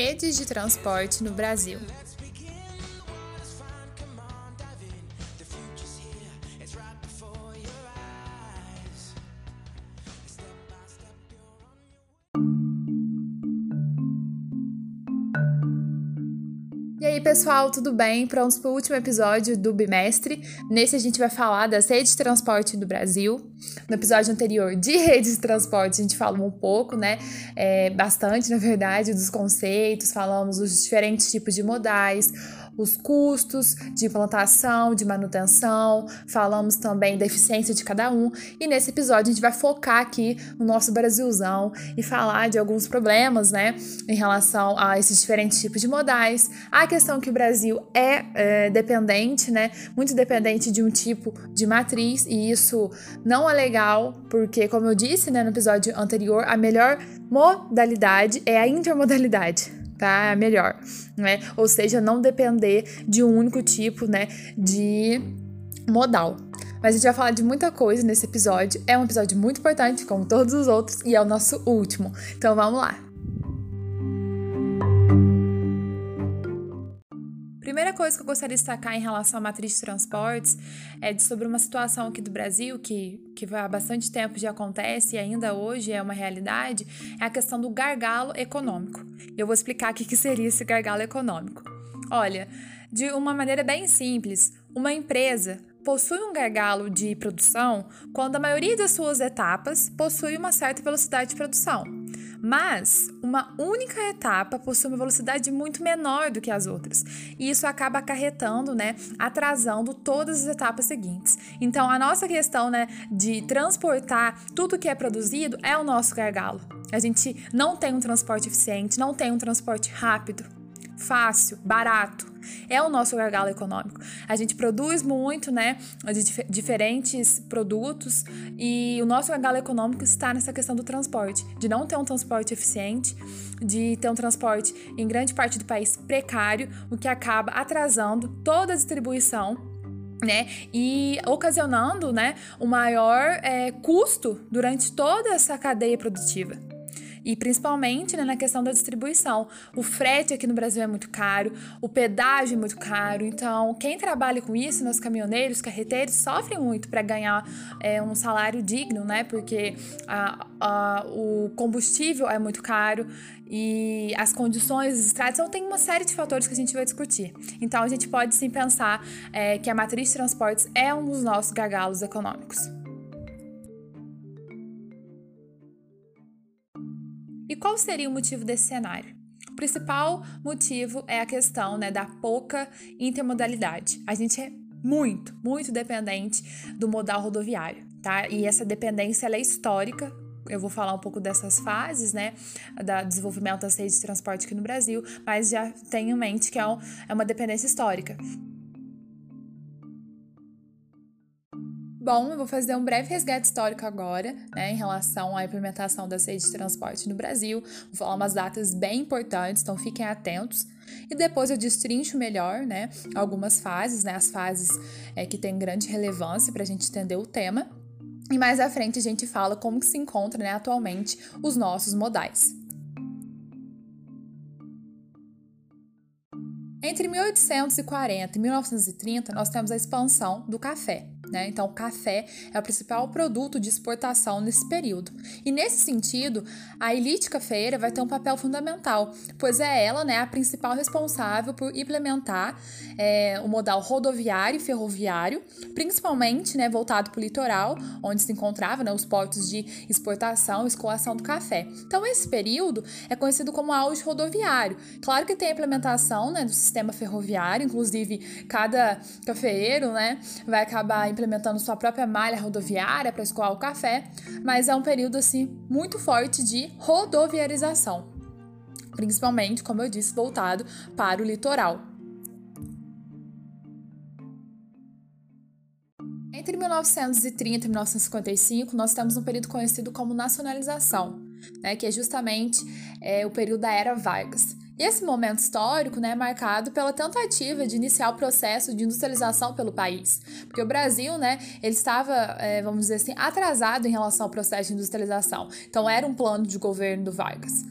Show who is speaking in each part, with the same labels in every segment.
Speaker 1: redes de transporte no Brasil. Pessoal, tudo bem? Prontos para o último episódio do bimestre. Nesse a gente vai falar das redes de transporte do Brasil. No episódio anterior de redes de transporte a gente falou um pouco, né? É, bastante, na verdade, dos conceitos, falamos dos diferentes tipos de modais, os custos de implantação, de manutenção, falamos também da eficiência de cada um. E nesse episódio a gente vai focar aqui no nosso Brasilzão e falar de alguns problemas, né, em relação a esses diferentes tipos de modais. A questão que o Brasil é, é dependente, né, muito dependente de um tipo de matriz e isso não é legal, porque, como eu disse né, no episódio anterior, a melhor modalidade é a intermodalidade tá? Melhor, né? Ou seja, não depender de um único tipo, né, de modal. Mas a gente vai falar de muita coisa nesse episódio. É um episódio muito importante, como todos os outros, e é o nosso último. Então vamos lá. Primeira coisa que eu gostaria de destacar em relação à matriz de transportes é de sobre uma situação aqui do Brasil que, que há bastante tempo já acontece e ainda hoje é uma realidade, é a questão do gargalo econômico. Eu vou explicar o que seria esse gargalo econômico. Olha, de uma maneira bem simples, uma empresa possui um gargalo de produção quando a maioria das suas etapas possui uma certa velocidade de produção. Mas uma única etapa possui uma velocidade muito menor do que as outras, e isso acaba acarretando, né, atrasando todas as etapas seguintes. Então, a nossa questão, né, de transportar tudo que é produzido é o nosso gargalo. A gente não tem um transporte eficiente, não tem um transporte rápido, fácil, barato é o nosso gargalo econômico. A gente produz muito, né, de dif diferentes produtos e o nosso gargalo econômico está nessa questão do transporte, de não ter um transporte eficiente, de ter um transporte em grande parte do país precário, o que acaba atrasando toda a distribuição né, e ocasionando, né, um maior é, custo durante toda essa cadeia produtiva e principalmente né, na questão da distribuição. O frete aqui no Brasil é muito caro, o pedágio é muito caro, então quem trabalha com isso, nos caminhoneiros, carreteiros, sofrem muito para ganhar é, um salário digno, né? Porque a, a, o combustível é muito caro e as condições dos estradas, então tem uma série de fatores que a gente vai discutir. Então a gente pode sim pensar é, que a matriz de transportes é um dos nossos gargalos econômicos. Qual seria o motivo desse cenário? O principal motivo é a questão né, da pouca intermodalidade. A gente é muito, muito dependente do modal rodoviário, tá? E essa dependência é histórica. Eu vou falar um pouco dessas fases, né, do desenvolvimento das redes de transporte aqui no Brasil, mas já tenho em mente que é, é uma dependência histórica. Bom, eu vou fazer um breve resgate histórico agora, né, em relação à implementação das redes de transporte no Brasil. Vou falar umas datas bem importantes, então fiquem atentos. E depois eu destrincho melhor, né, algumas fases, né, as fases é, que têm grande relevância para a gente entender o tema. E mais à frente a gente fala como que se encontra, né, atualmente os nossos modais. Entre 1840 e 1930, nós temos a expansão do café. Né? Então, o café é o principal produto de exportação nesse período. E nesse sentido, a elite cafeira vai ter um papel fundamental, pois é ela né, a principal responsável por implementar é, o modal rodoviário e ferroviário, principalmente né, voltado para o litoral, onde se encontravam né, os portos de exportação e escoação do café. Então, esse período é conhecido como auge rodoviário. Claro que tem a implementação né, do sistema ferroviário, inclusive cada cafeeiro né, vai acabar implementando sua própria malha rodoviária para escoar o café, mas é um período assim muito forte de rodoviarização, principalmente, como eu disse, voltado para o litoral. Entre 1930 e 1955, nós temos um período conhecido como nacionalização, né, que é justamente é, o período da Era Vargas. Esse momento histórico né, é marcado pela tentativa de iniciar o processo de industrialização pelo país. Porque o Brasil né, ele estava, é, vamos dizer assim, atrasado em relação ao processo de industrialização. Então, era um plano de governo do Vargas.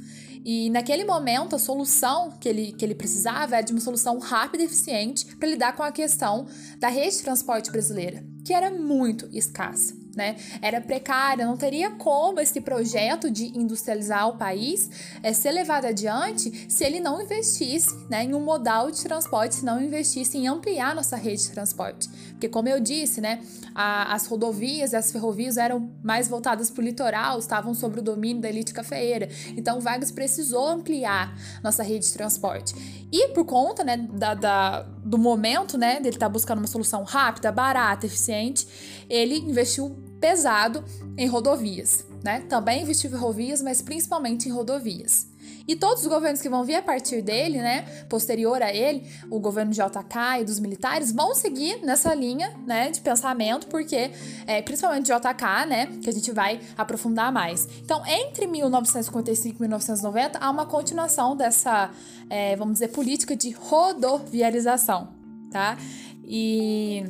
Speaker 1: E naquele momento, a solução que ele, que ele precisava era de uma solução rápida e eficiente para lidar com a questão da rede de transporte brasileira, que era muito escassa né? Era precária, não teria como esse projeto de industrializar o país é, ser levado adiante se ele não investisse né, em um modal de transporte, se não investisse em ampliar nossa rede de transporte. Porque, como eu disse, né, a, as rodovias e as ferrovias eram mais voltadas para o litoral, estavam sob o domínio da elite cafeeira. Então, Vargas precisou ampliar nossa rede de transporte. E por conta né, da, da do momento, né, dele estar tá buscando uma solução rápida, barata, eficiente, ele investiu pesado em rodovias, né? Também investiu em ferrovias, mas principalmente em rodovias. E todos os governos que vão vir a partir dele, né, posterior a ele, o governo de JK e dos militares, vão seguir nessa linha, né, de pensamento, porque, é, principalmente de JK, né, que a gente vai aprofundar mais. Então, entre 1955 e 1990, há uma continuação dessa, é, vamos dizer, política de rodoviarização, tá? E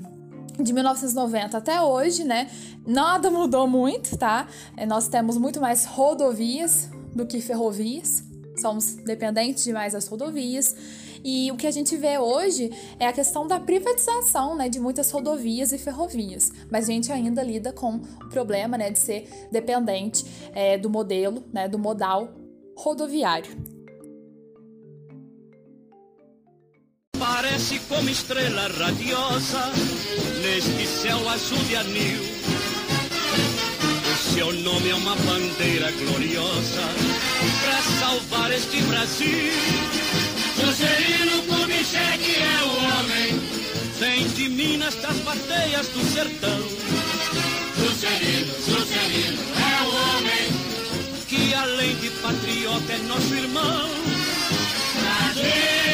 Speaker 1: de 1990 até hoje, né? Nada mudou muito, tá? É, nós temos muito mais rodovias do que ferrovias. Somos dependentes demais das rodovias. E o que a gente vê hoje é a questão da privatização né, de muitas rodovias e ferrovias. Mas a gente ainda lida com o problema né, de ser dependente é, do modelo, né, do modal rodoviário.
Speaker 2: Parece como estrela radiosa neste céu azul de anil. O seu nome é uma bandeira gloriosa para salvar este Brasil. Juscelino Kubitschek é o homem, vem de Minas das bateias do sertão. Juscelino, Juscelino é o homem que além de patriota é nosso irmão. Brasil,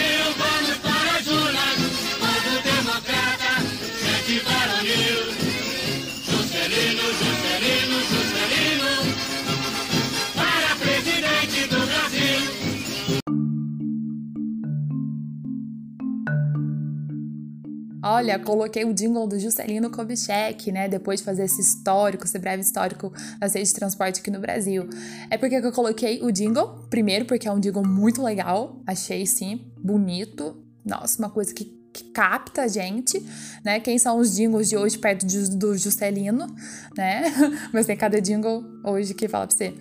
Speaker 1: Olha, coloquei o jingle do Juscelino Kubitschek, né? Depois de fazer esse histórico, esse breve histórico das redes de transporte aqui no Brasil. É porque eu coloquei o jingle, primeiro porque é um jingle muito legal, achei sim, bonito. Nossa, uma coisa que, que capta a gente, né? Quem são os jingles de hoje perto de, do Juscelino, né? Mas tem cada jingle hoje que fala pra você.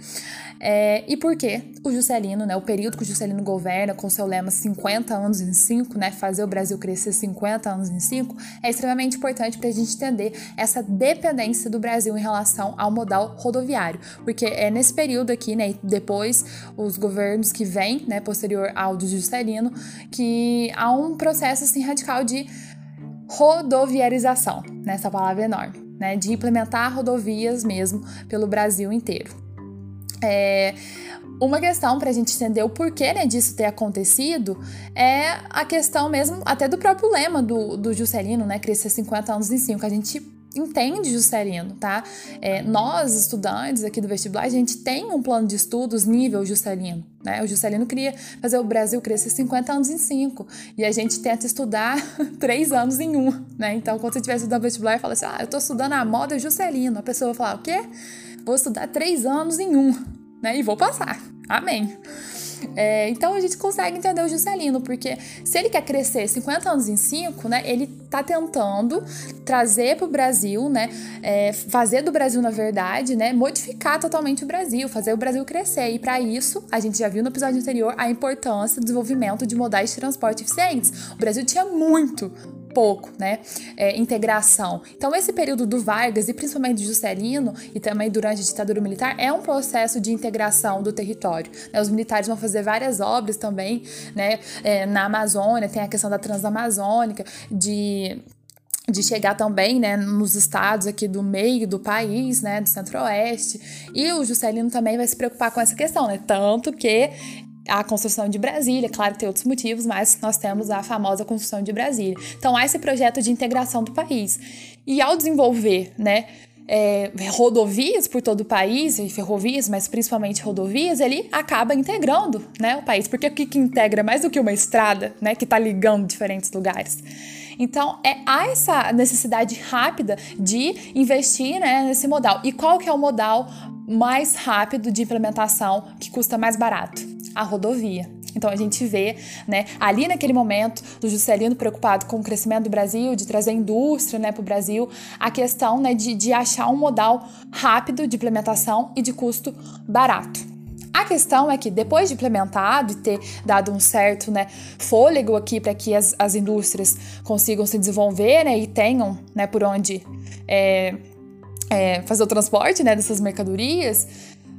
Speaker 1: É, e por que o Juscelino, né, o período que o Juscelino governa, com seu lema 50 anos em 5, né, fazer o Brasil crescer 50 anos em 5, é extremamente importante para a gente entender essa dependência do Brasil em relação ao modal rodoviário. Porque é nesse período aqui, né, depois os governos que vêm, né, posterior ao do Juscelino, que há um processo assim, radical de rodoviarização, né, essa palavra é enorme, né, de implementar rodovias mesmo pelo Brasil inteiro. É, uma questão para a gente entender o porquê né, disso ter acontecido é a questão mesmo até do próprio lema do, do Juscelino, né? Crescer 50 anos em 5. A gente entende Juscelino, tá? É, nós, estudantes aqui do vestibular, a gente tem um plano de estudos nível Juscelino, né? O Juscelino queria fazer o Brasil crescer 50 anos em 5 e a gente tenta estudar 3 anos em 1, um, né? Então, quando você estiver estudando vestibular fala assim, ah, eu tô estudando a moda Juscelino, a pessoa vai falar, o quê? Vou estudar 3 anos em 1, um, né? E vou passar. Amém. É, então a gente consegue entender o Juscelino, porque se ele quer crescer 50 anos em 5, né, ele tá tentando trazer para o Brasil, né, é, fazer do Brasil, na verdade, né, modificar totalmente o Brasil, fazer o Brasil crescer. E para isso, a gente já viu no episódio anterior a importância do desenvolvimento de modais de transporte eficientes. O Brasil tinha muito, pouco, né? É, integração. Então, esse período do Vargas e principalmente do Juscelino e também durante a ditadura militar é um processo de integração do território. Né? Os militares vão fazer várias obras também, né? É, na Amazônia, tem a questão da Transamazônica, de de chegar também, né, nos estados aqui do meio do país, né, do centro-oeste. E o Juscelino também vai se preocupar com essa questão, né? Tanto que a construção de Brasília, claro, tem outros motivos, mas nós temos a famosa construção de Brasília. Então, há esse projeto de integração do país. E ao desenvolver, né, é, rodovias por todo o país, e ferrovias, mas principalmente rodovias, ele acaba integrando né, o país. Porque o que, que integra mais do que uma estrada né, que está ligando diferentes lugares? Então, é, há essa necessidade rápida de investir né, nesse modal. E qual que é o modal mais rápido de implementação que custa mais barato? A rodovia. Então a gente vê, né, ali naquele momento do Juscelino preocupado com o crescimento do Brasil, de trazer indústria, né, para o Brasil, a questão, né, de, de achar um modal rápido de implementação e de custo barato. A questão é que depois de implementado e ter dado um certo né, fôlego aqui para que as, as indústrias consigam se desenvolver né, e tenham né, por onde é, é, fazer o transporte né, dessas mercadorias,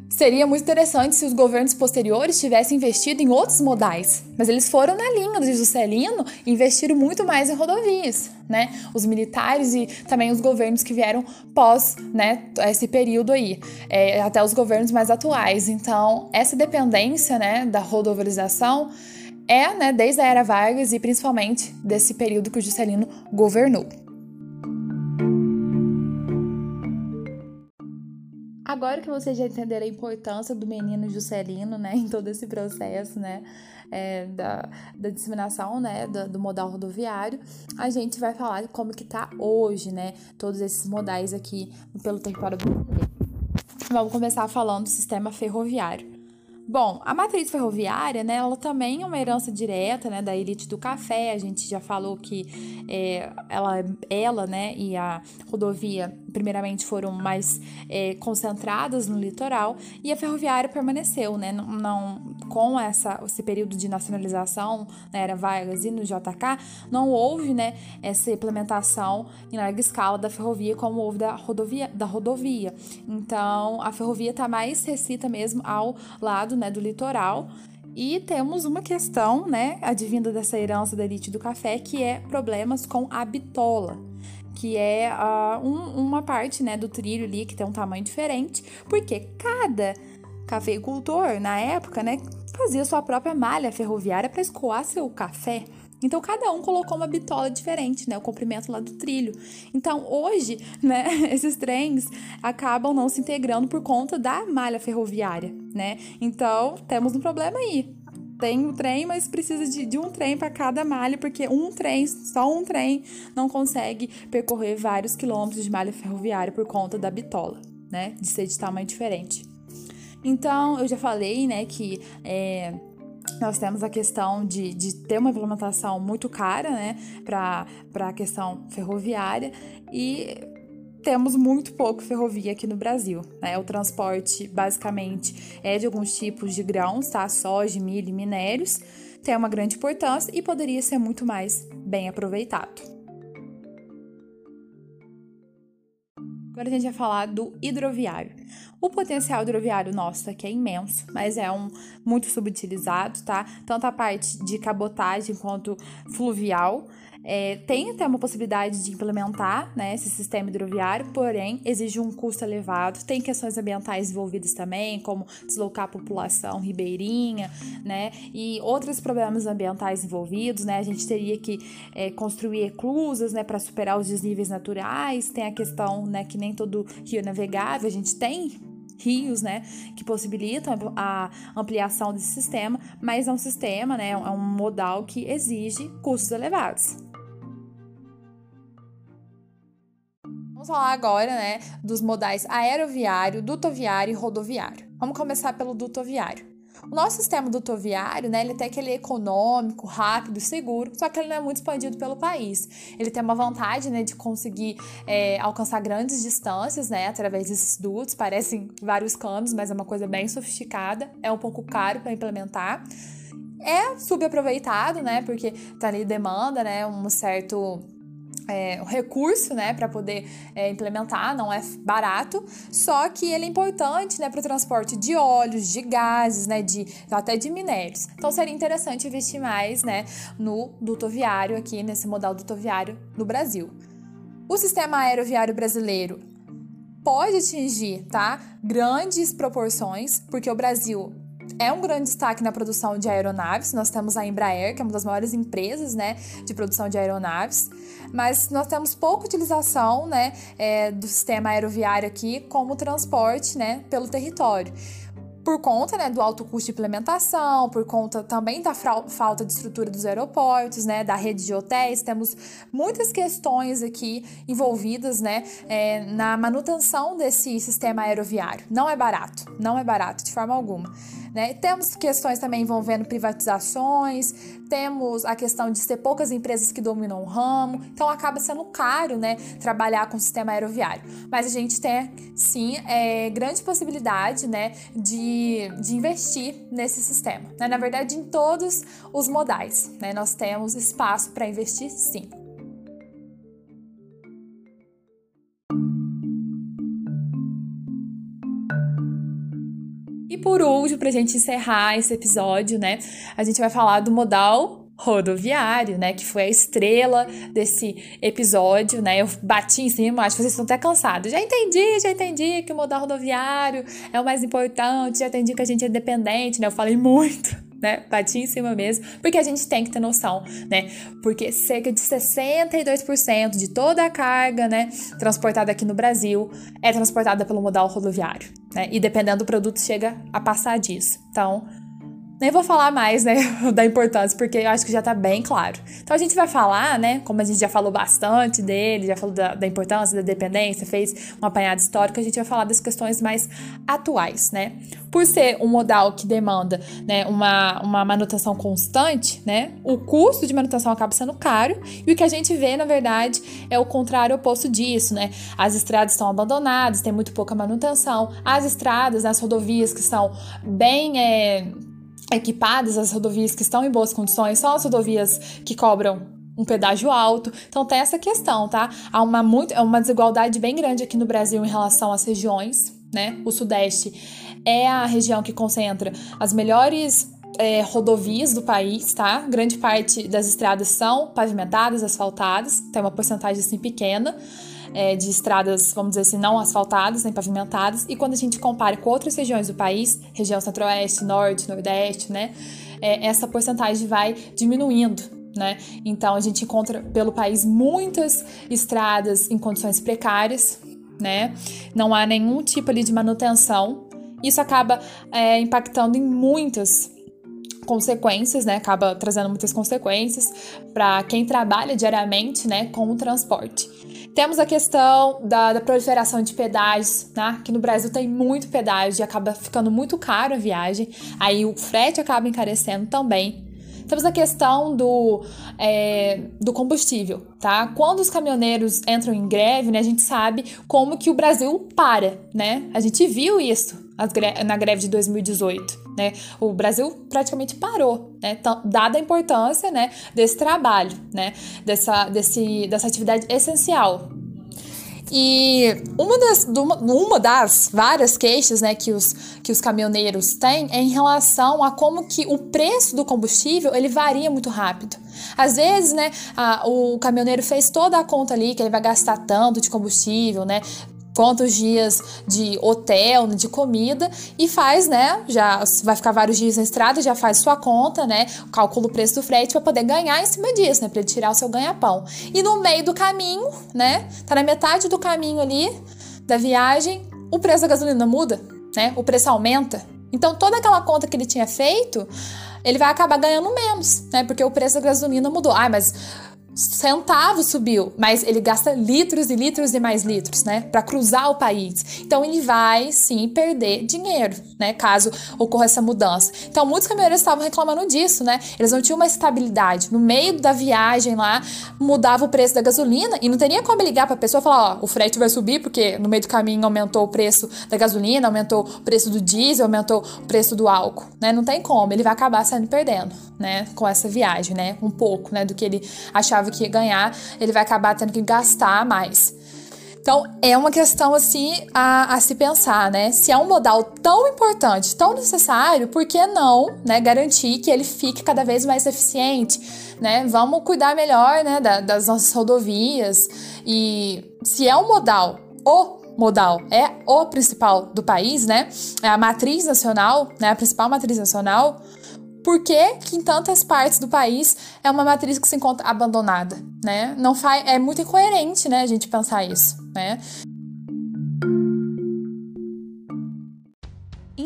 Speaker 1: Seria muito interessante se os governos posteriores tivessem investido em outros modais, mas eles foram na linha do Juscelino e investiram muito mais em rodovias, né? Os militares e também os governos que vieram pós, né, esse período aí, é, até os governos mais atuais. Então, essa dependência, né, da rodoviarização é, né, desde a era Vargas e principalmente desse período que o Juscelino governou. Agora que vocês já entenderam a importância do menino Juscelino, né, em todo esse processo, né, é, da, da disseminação, né, do, do, modal rodoviário, a gente vai falar de como que tá hoje, né, todos esses modais aqui pelo território brasileiro. Vamos começar falando do sistema ferroviário. Bom, a matriz ferroviária, né, ela também é uma herança direta, né, da elite do café. A gente já falou que é, ela, ela, né, e a rodovia, primeiramente, foram mais é, concentradas no litoral e a ferroviária permaneceu, né, não, não com essa, esse período de nacionalização na era Vargas e no JK, não houve, né, essa implementação em larga escala da ferrovia como houve da rodovia. Da rodovia. Então, a ferrovia está mais recita mesmo ao lado né, do litoral. E temos uma questão, né, advinda dessa herança da elite do café, que é problemas com a bitola, que é uh, um, uma parte, né, do trilho ali que tem um tamanho diferente, porque cada cafeicultor, na época, né, fazia sua própria malha ferroviária para escoar seu café. Então cada um colocou uma bitola diferente, né? O comprimento lá do trilho. Então hoje, né, esses trens acabam não se integrando por conta da malha ferroviária, né? Então temos um problema aí. Tem o um trem, mas precisa de, de um trem para cada malha, porque um trem, só um trem, não consegue percorrer vários quilômetros de malha ferroviária por conta da bitola, né? De ser de tamanho diferente. Então, eu já falei, né, que é, nós temos a questão de, de ter uma implementação muito cara, né, para a questão ferroviária e temos muito pouco ferrovia aqui no Brasil. Né? O transporte, basicamente, é de alguns tipos de grãos, tá? Soja, milho e minérios. Tem uma grande importância e poderia ser muito mais bem aproveitado. Agora a gente vai falar do hidroviário. O potencial hidroviário nosso aqui é imenso, mas é um muito subutilizado, tá? Tanto a parte de cabotagem quanto fluvial. É, tem até uma possibilidade de implementar né, esse sistema hidroviário, porém exige um custo elevado. Tem questões ambientais envolvidas também, como deslocar a população ribeirinha, né? E outros problemas ambientais envolvidos, né? A gente teria que é, construir eclusas, né, para superar os desníveis naturais. Tem a questão, né, que nem todo rio é navegável, a gente tem rios, né, que possibilitam a ampliação desse sistema, mas é um sistema, né, é um modal que exige custos elevados. Vamos falar agora, né, dos modais aeroviário, dutoviário e rodoviário. Vamos começar pelo dutoviário. O nosso sistema dutoviário, né, ele tem aquele econômico, rápido, seguro, só que ele não é muito expandido pelo país. Ele tem uma vantagem, né, de conseguir é, alcançar grandes distâncias, né, através desses dutos. Parecem vários canos, mas é uma coisa bem sofisticada. É um pouco caro para implementar. É subaproveitado, né, porque tá ali demanda, né, um certo é, um recurso né, para poder é, implementar, não é barato, só que ele é importante né, para o transporte de óleos, de gases, né, de, até de minérios. Então seria interessante investir mais né, no dutoviário aqui, nesse modal dutoviário no Brasil. O sistema aeroviário brasileiro pode atingir tá, grandes proporções, porque o Brasil é um grande destaque na produção de aeronaves. Nós temos a Embraer, que é uma das maiores empresas né, de produção de aeronaves, mas nós temos pouca utilização né, é, do sistema aeroviário aqui como transporte né, pelo território por conta né, do alto custo de implementação, por conta também da falta de estrutura dos aeroportos, né, da rede de hotéis, temos muitas questões aqui envolvidas né, é, na manutenção desse sistema aeroviário. Não é barato, não é barato de forma alguma. Né? Temos questões também envolvendo privatizações, temos a questão de ter poucas empresas que dominam o ramo, então acaba sendo caro né, trabalhar com o sistema aeroviário. Mas a gente tem, sim, é, grande possibilidade né, de, de investir nesse sistema. Né? Na verdade, em todos os modais, né, nós temos espaço para investir sim. Por último, para a gente encerrar esse episódio, né, a gente vai falar do modal rodoviário, né, que foi a estrela desse episódio, né? Eu bati em cima, acho que vocês estão até cansados. Já entendi, já entendi que o modal rodoviário é o mais importante, já entendi que a gente é dependente, né? Eu falei muito né? Bati em cima mesmo, porque a gente tem que ter noção, né? Porque cerca de 62% de toda a carga, né, transportada aqui no Brasil é transportada pelo modal rodoviário, né? E dependendo do produto chega a passar disso. Então, nem vou falar mais, né, da importância, porque eu acho que já tá bem claro. Então a gente vai falar, né, como a gente já falou bastante dele, já falou da, da importância, da dependência, fez um apanhado histórico, a gente vai falar das questões mais atuais, né. Por ser um modal que demanda, né, uma, uma manutenção constante, né, o custo de manutenção acaba sendo caro, e o que a gente vê, na verdade, é o contrário oposto disso, né. As estradas estão abandonadas, tem muito pouca manutenção, as estradas, as rodovias que são bem... É, equipadas, as rodovias que estão em boas condições são as rodovias que cobram um pedágio alto. Então tem essa questão, tá? Há uma, muito, uma desigualdade bem grande aqui no Brasil em relação às regiões, né? O Sudeste é a região que concentra as melhores é, rodovias do país, tá? Grande parte das estradas são pavimentadas, asfaltadas, tem uma porcentagem assim pequena é, de estradas, vamos dizer assim, não asfaltadas nem pavimentadas. E quando a gente compara com outras regiões do país, região centro-oeste, norte, nordeste, né, é, essa porcentagem vai diminuindo. Né? Então a gente encontra pelo país muitas estradas em condições precárias, né? Não há nenhum tipo ali de manutenção. Isso acaba é, impactando em muitas consequências, né? Acaba trazendo muitas consequências para quem trabalha diariamente, né, com o transporte. Temos a questão da, da, proliferação de pedágios, né? Que no Brasil tem muito pedágio e acaba ficando muito caro a viagem. Aí o frete acaba encarecendo também. Temos a questão do, é, do combustível, tá? Quando os caminhoneiros entram em greve, né, a gente sabe como que o Brasil para, né? A gente viu isso na greve de 2018, né? O Brasil praticamente parou, né? Dada a importância, né, desse trabalho, né, dessa, desse, dessa atividade essencial. E uma das, uma das várias queixas né, que, os, que os caminhoneiros têm é em relação a como que o preço do combustível ele varia muito rápido. Às vezes, né, a, o caminhoneiro fez toda a conta ali que ele vai gastar tanto de combustível, né? Quantos dias de hotel, de comida e faz, né? Já vai ficar vários dias na estrada, já faz sua conta, né? Calcula o preço do frete para poder ganhar em cima disso, né? Para ele tirar o seu ganha-pão. E no meio do caminho, né? Tá na metade do caminho ali da viagem, o preço da gasolina muda, né? O preço aumenta. Então toda aquela conta que ele tinha feito, ele vai acabar ganhando menos, né? Porque o preço da gasolina mudou. Ah, mas centavo subiu, mas ele gasta litros e litros e mais litros, né, para cruzar o país. Então ele vai sim perder dinheiro, né, caso ocorra essa mudança. Então muitos caminhoneiros estavam reclamando disso, né? Eles não tinham uma estabilidade. No meio da viagem lá, mudava o preço da gasolina e não teria como ligar para a pessoa e falar, ó, o frete vai subir porque no meio do caminho aumentou o preço da gasolina, aumentou o preço do diesel, aumentou o preço do álcool, né? Não tem como, ele vai acabar saindo perdendo, né, com essa viagem, né? Um pouco, né, do que ele achava achava que ia ganhar, ele vai acabar tendo que gastar mais. Então, é uma questão assim a, a, se pensar, né? Se é um modal tão importante, tão necessário, por que não né, garantir que ele fique cada vez mais eficiente? Né? Vamos cuidar melhor né, da, das nossas rodovias. E se é um modal, o modal é o principal do país, né? É a matriz nacional, né? A principal matriz nacional por que, que, em tantas partes do país é uma matriz que se encontra abandonada, né? Não faz, é muito incoerente, né, a gente pensar isso, né?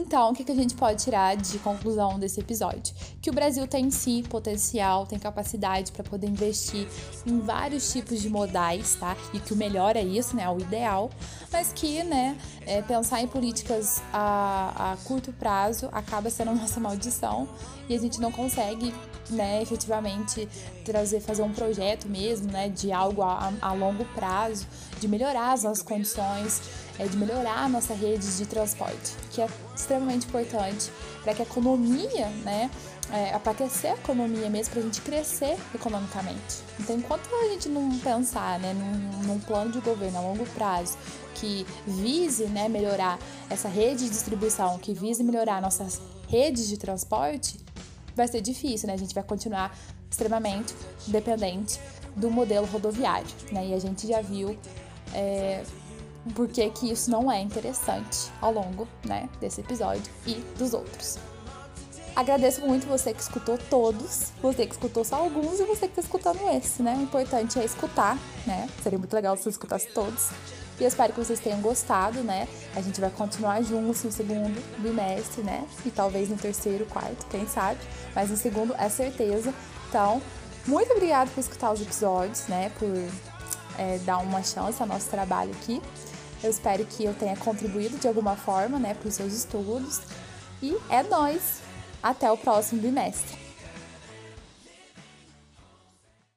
Speaker 1: Então, o que a gente pode tirar de conclusão desse episódio? Que o Brasil tem sim potencial, tem capacidade para poder investir em vários tipos de modais, tá? E que o melhor é isso, né? O ideal, mas que, né, é, pensar em políticas a, a curto prazo acaba sendo nossa maldição e a gente não consegue, né, efetivamente trazer, fazer um projeto mesmo, né, de algo a, a longo prazo, de melhorar as nossas condições é de melhorar a nossa rede de transporte, que é extremamente importante para que a economia, né, é, para aquecer a economia mesmo, para a gente crescer economicamente. Então, enquanto a gente não pensar né, num, num, plano de governo a longo prazo que vise né, melhorar essa rede de distribuição, que vise melhorar nossas redes de transporte, vai ser difícil, né? A gente vai continuar extremamente dependente do modelo rodoviário, né? E a gente já viu é, por que que isso não é interessante ao longo, né, desse episódio e dos outros. Agradeço muito você que escutou todos, você que escutou só alguns e você que está escutando esse, né? O importante é escutar, né? Seria muito legal se você escutasse todos. E eu espero que vocês tenham gostado, né? A gente vai continuar juntos no segundo bimestre, né? E talvez no terceiro, quarto, quem sabe. Mas no segundo é certeza. Então, muito obrigada por escutar os episódios, né? Por é, dar uma chance ao nosso trabalho aqui. Eu espero que eu tenha contribuído de alguma forma, né, para os seus estudos. E é nós. Até o próximo bimestre.